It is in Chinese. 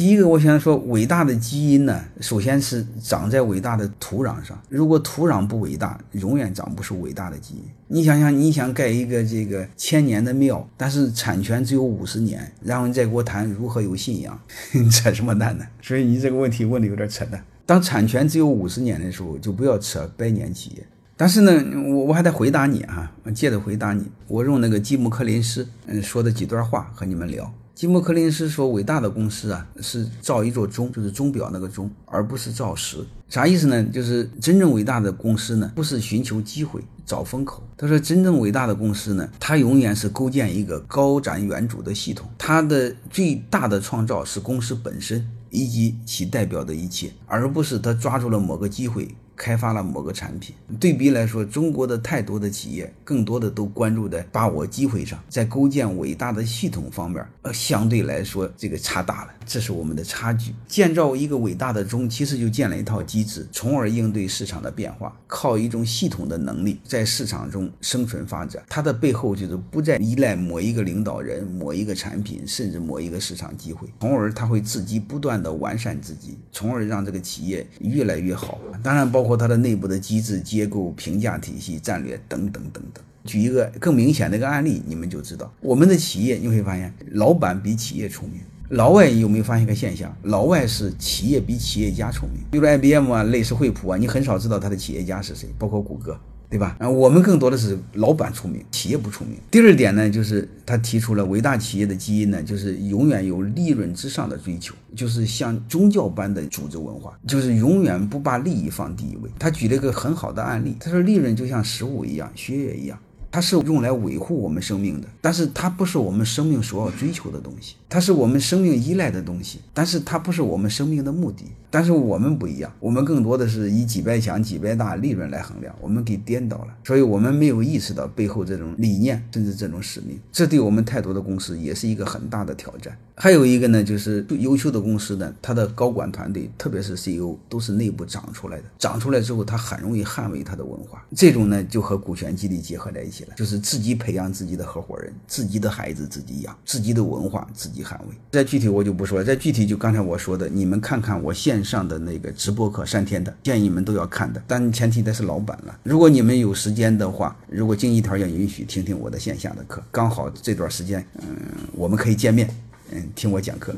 第一个，我想说，伟大的基因呢，首先是长在伟大的土壤上。如果土壤不伟大，永远长不出伟大的基因。你想想，你想盖一个这个千年的庙，但是产权只有五十年，然后你再给我谈如何有信仰，你 扯什么淡呢？所以你这个问题问的有点扯淡。当产权只有五十年的时候，就不要扯百年企业。但是呢，我我还得回答你啊，接着回答你。我用那个吉姆·克林斯嗯说的几段话和你们聊。吉姆·柯林斯说：“伟大的公司啊，是造一座钟，就是钟表那个钟，而不是造时。啥意思呢？就是真正伟大的公司呢，不是寻求机会找风口。他说，真正伟大的公司呢，它永远是构建一个高瞻远瞩的系统。它的最大的创造是公司本身以及其代表的一切，而不是他抓住了某个机会。”开发了某个产品，对比来说，中国的太多的企业，更多的都关注在把握机会上，在构建伟大的系统方面，呃，相对来说这个差大了，这是我们的差距。建造一个伟大的钟，其实就建了一套机制，从而应对市场的变化，靠一种系统的能力在市场中生存发展。它的背后就是不再依赖某一个领导人、某一个产品，甚至某一个市场机会，从而它会自己不断的完善自己，从而让这个企业越来越好。当然，包括。括它的内部的机制结构、评价体系、战略等等等等。举一个更明显的一个案例，你们就知道，我们的企业你会发现，老板比企业聪明。老外有没有发现一个现象？老外是企业比企业家聪明。比如 IBM 啊，类似惠普啊，你很少知道他的企业家是谁，包括谷歌。对吧？啊，我们更多的是老板出名，企业不出名。第二点呢，就是他提出了伟大企业的基因呢，就是永远有利润之上的追求，就是像宗教般的组织文化，就是永远不把利益放第一位。他举了一个很好的案例，他说利润就像食物一样，血液一样。它是用来维护我们生命的，但是它不是我们生命所要追求的东西。它是我们生命依赖的东西，但是它不是我们生命的目的。但是我们不一样，我们更多的是以几百强、几百大利润来衡量，我们给颠倒了，所以我们没有意识到背后这种理念，甚至这种使命。这对我们太多的公司也是一个很大的挑战。还有一个呢，就是优秀的公司呢，它的高管团队，特别是 CEO，都是内部长出来的。长出来之后，他很容易捍卫他的文化。这种呢，就和股权激励结合在一起了。就是自己培养自己的合伙人，自己的孩子自己养，自己的文化自己捍卫。再具体我就不说了，再具体就刚才我说的，你们看看我现上的那个直播课三天的，建议你们都要看的。但前提得是老板了。如果你们有时间的话，如果经济条件允许，听听我的线下的课，刚好这段时间，嗯，我们可以见面，嗯，听我讲课。